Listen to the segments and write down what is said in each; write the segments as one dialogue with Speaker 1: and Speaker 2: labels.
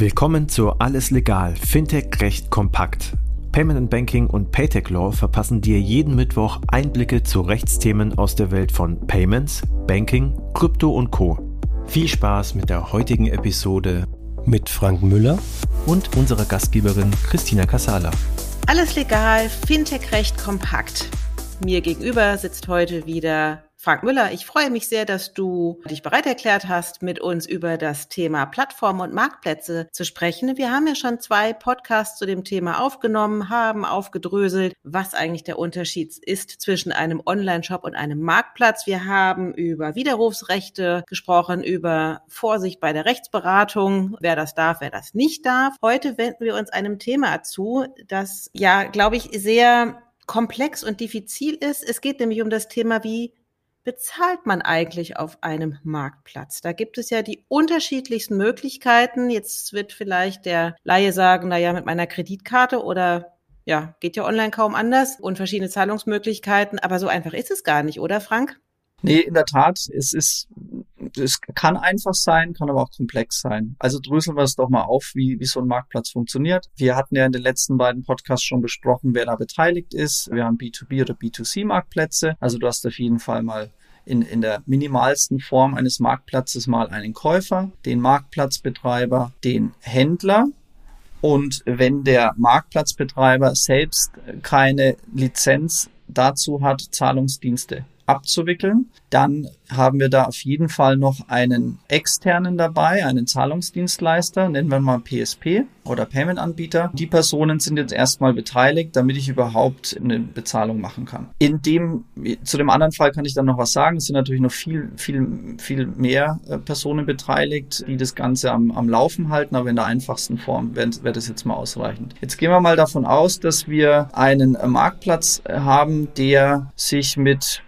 Speaker 1: Willkommen zu Alles Legal, Fintech Recht kompakt. Payment and Banking und Paytech Law verpassen dir jeden Mittwoch Einblicke zu Rechtsthemen aus der Welt von Payments, Banking, Krypto und Co. Viel Spaß mit der heutigen Episode mit Frank Müller und unserer Gastgeberin Christina Casala.
Speaker 2: Alles legal, Fintech Recht kompakt. Mir gegenüber sitzt heute wieder Frank Müller, ich freue mich sehr, dass du dich bereit erklärt hast, mit uns über das Thema Plattformen und Marktplätze zu sprechen. Wir haben ja schon zwei Podcasts zu dem Thema aufgenommen, haben aufgedröselt, was eigentlich der Unterschied ist zwischen einem Online-Shop und einem Marktplatz. Wir haben über Widerrufsrechte gesprochen, über Vorsicht bei der Rechtsberatung, wer das darf, wer das nicht darf. Heute wenden wir uns einem Thema zu, das ja, glaube ich, sehr komplex und diffizil ist. Es geht nämlich um das Thema, wie bezahlt man eigentlich auf einem Marktplatz? Da gibt es ja die unterschiedlichsten Möglichkeiten. Jetzt wird vielleicht der Laie sagen, na ja, mit meiner Kreditkarte oder ja, geht ja online kaum anders und verschiedene Zahlungsmöglichkeiten. Aber so einfach ist es gar nicht, oder Frank?
Speaker 3: Nee, in der Tat, es ist, es kann einfach sein, kann aber auch komplex sein. Also dröseln wir es doch mal auf, wie, wie so ein Marktplatz funktioniert. Wir hatten ja in den letzten beiden Podcasts schon besprochen, wer da beteiligt ist. Wir haben B2B oder B2C Marktplätze. Also du hast auf jeden Fall mal in, in der minimalsten Form eines Marktplatzes mal einen Käufer, den Marktplatzbetreiber, den Händler. Und wenn der Marktplatzbetreiber selbst keine Lizenz dazu hat, Zahlungsdienste abzuwickeln, dann haben wir da auf jeden Fall noch einen externen dabei, einen Zahlungsdienstleister, nennen wir mal PSP oder Payment-Anbieter. Die Personen sind jetzt erstmal beteiligt, damit ich überhaupt eine Bezahlung machen kann. In dem, zu dem anderen Fall kann ich dann noch was sagen. Es sind natürlich noch viel, viel, viel mehr äh, Personen beteiligt, die das Ganze am, am Laufen halten, aber in der einfachsten Form wäre wär das jetzt mal ausreichend. Jetzt gehen wir mal davon aus, dass wir einen Marktplatz haben, der sich mit,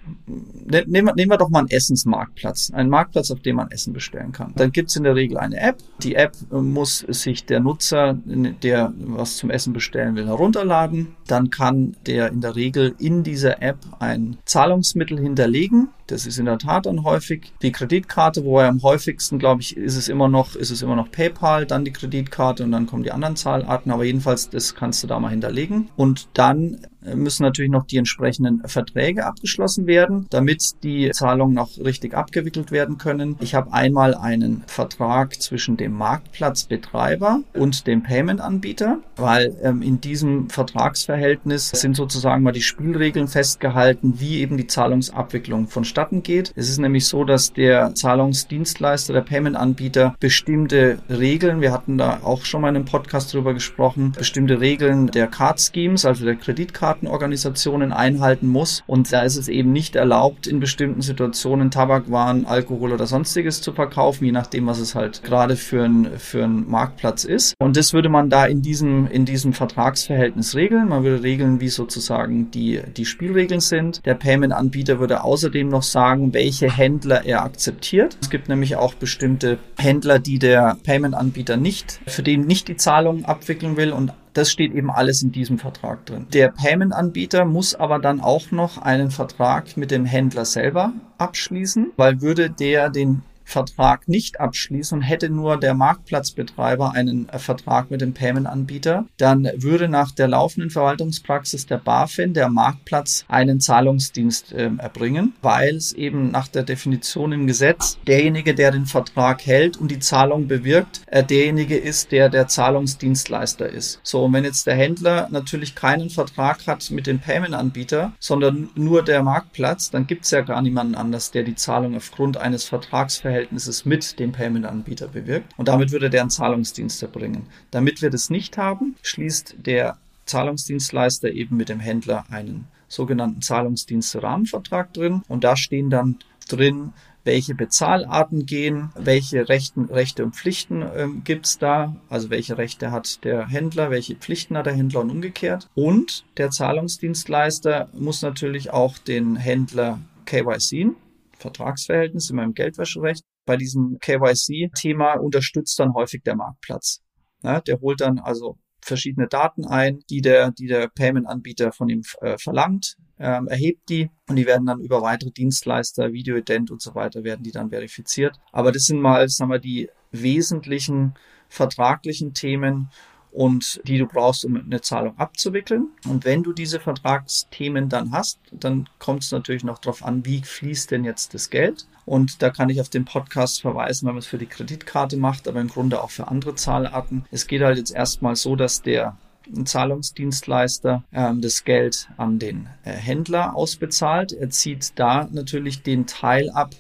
Speaker 3: nehmen wir, nehmen wir doch mal ein Essensmarktplatz, einen Marktplatz, auf dem man Essen bestellen kann. Dann gibt es in der Regel eine App. Die App äh, muss sich der Nutzer, der was zum Essen bestellen will, herunterladen. Dann kann der in der Regel in dieser App ein Zahlungsmittel hinterlegen. Das ist in der Tat dann häufig die Kreditkarte, wo er am häufigsten, glaube ich, ist es immer noch, ist es immer noch PayPal, dann die Kreditkarte und dann kommen die anderen Zahlarten. Aber jedenfalls, das kannst du da mal hinterlegen. Und dann müssen natürlich noch die entsprechenden Verträge abgeschlossen werden, damit die Zahlungen noch richtig abgewickelt werden können. Ich habe einmal einen Vertrag zwischen dem Marktplatzbetreiber und dem Payment-Anbieter, weil ähm, in diesem Vertragsverhältnis sind sozusagen mal die Spielregeln festgehalten, wie eben die Zahlungsabwicklung vonstatten geht. Es ist nämlich so, dass der Zahlungsdienstleister, der Payment-Anbieter bestimmte Regeln, wir hatten da auch schon mal in einem Podcast drüber gesprochen, bestimmte Regeln der Card Schemes, also der Kreditkarte Wohlfahrtsorganisationen einhalten muss. Und da ist es eben nicht erlaubt, in bestimmten Situationen Tabakwaren, Alkohol oder sonstiges zu verkaufen, je nachdem, was es halt gerade für ein, für ein Marktplatz ist. Und das würde man da in diesem, in diesem Vertragsverhältnis regeln. Man würde regeln, wie sozusagen die, die Spielregeln sind. Der Payment-Anbieter würde außerdem noch sagen, welche Händler er akzeptiert. Es gibt nämlich auch bestimmte Händler, die der Payment-Anbieter nicht, für den nicht die Zahlung abwickeln will und das steht eben alles in diesem Vertrag drin. Der Payment-Anbieter muss aber dann auch noch einen Vertrag mit dem Händler selber abschließen, weil würde der den Vertrag nicht abschließen und hätte nur der Marktplatzbetreiber einen äh, Vertrag mit dem Payment-Anbieter, dann würde nach der laufenden Verwaltungspraxis der BaFin der Marktplatz einen Zahlungsdienst äh, erbringen, weil es eben nach der Definition im Gesetz derjenige, der den Vertrag hält und die Zahlung bewirkt, äh, derjenige ist, der der Zahlungsdienstleister ist. So, und wenn jetzt der Händler natürlich keinen Vertrag hat mit dem Payment-Anbieter, sondern nur der Marktplatz, dann gibt es ja gar niemanden anders, der die Zahlung aufgrund eines Vertragsverhältnisses Verhältnisses mit dem Payment-Anbieter bewirkt. Und damit würde der einen Zahlungsdienst erbringen. Damit wir das nicht haben, schließt der Zahlungsdienstleister eben mit dem Händler einen sogenannten Zahlungsdienst-Rahmenvertrag drin. Und da stehen dann drin, welche Bezahlarten gehen, welche Rechten, Rechte und Pflichten ähm, es da, also welche Rechte hat der Händler, welche Pflichten hat der Händler und umgekehrt. Und der Zahlungsdienstleister muss natürlich auch den Händler KYC, Vertragsverhältnis in meinem Geldwäscherecht bei diesem KYC-Thema unterstützt dann häufig der Marktplatz. Ja, der holt dann also verschiedene Daten ein, die der, die der Payment-Anbieter von ihm äh, verlangt, ähm, erhebt die und die werden dann über weitere Dienstleister, Videoident und so weiter, werden die dann verifiziert. Aber das sind mal, sagen wir, die wesentlichen vertraglichen Themen und die du brauchst, um eine Zahlung abzuwickeln. Und wenn du diese Vertragsthemen dann hast, dann kommt es natürlich noch darauf an, wie fließt denn jetzt das Geld. Und da kann ich auf den Podcast verweisen, wenn man es für die Kreditkarte macht, aber im Grunde auch für andere Zahlarten. Es geht halt jetzt erstmal so, dass der Zahlungsdienstleister ähm, das Geld an den äh, Händler ausbezahlt. Er zieht da natürlich den Teil ab,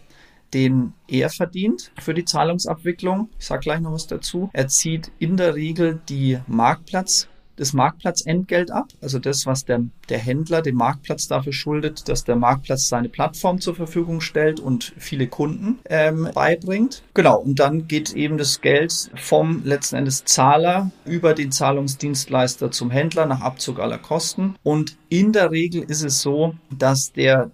Speaker 3: den er verdient für die Zahlungsabwicklung. Ich sage gleich noch was dazu. Er zieht in der Regel die Marktplatz das Marktplatzentgelt ab, also das, was der, der Händler dem Marktplatz dafür schuldet, dass der Marktplatz seine Plattform zur Verfügung stellt und viele Kunden ähm, beibringt. Genau, und dann geht eben das Geld vom letzten Endes Zahler über den Zahlungsdienstleister zum Händler nach Abzug aller Kosten. Und in der Regel ist es so, dass der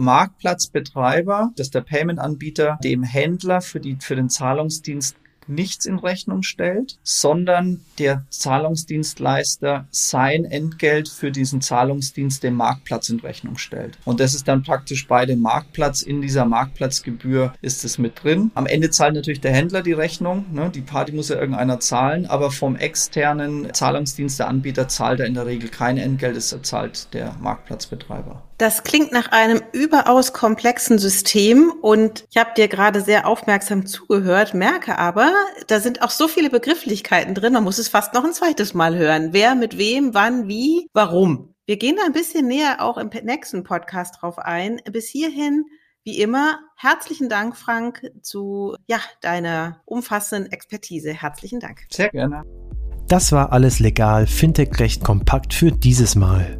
Speaker 3: Marktplatzbetreiber, dass der Payment-Anbieter dem Händler für, die, für den Zahlungsdienst nichts in Rechnung stellt, sondern der Zahlungsdienstleister sein Entgelt für diesen Zahlungsdienst dem Marktplatz in Rechnung stellt. Und das ist dann praktisch bei dem Marktplatz. In dieser Marktplatzgebühr ist es mit drin. Am Ende zahlt natürlich der Händler die Rechnung. Ne? Die Party muss ja irgendeiner zahlen, aber vom externen Zahlungsdienst der Anbieter zahlt er in der Regel kein Entgelt, es zahlt der Marktplatzbetreiber.
Speaker 2: Das klingt nach einem überaus komplexen System und ich habe dir gerade sehr aufmerksam zugehört, merke aber, da sind auch so viele Begrifflichkeiten drin, man muss es fast noch ein zweites Mal hören. Wer mit wem, wann, wie, warum. Wir gehen da ein bisschen näher auch im nächsten Podcast drauf ein. Bis hierhin, wie immer, herzlichen Dank, Frank, zu ja, deiner umfassenden Expertise. Herzlichen Dank.
Speaker 3: Sehr gerne.
Speaker 1: Das war alles legal, Fintech recht kompakt für dieses Mal.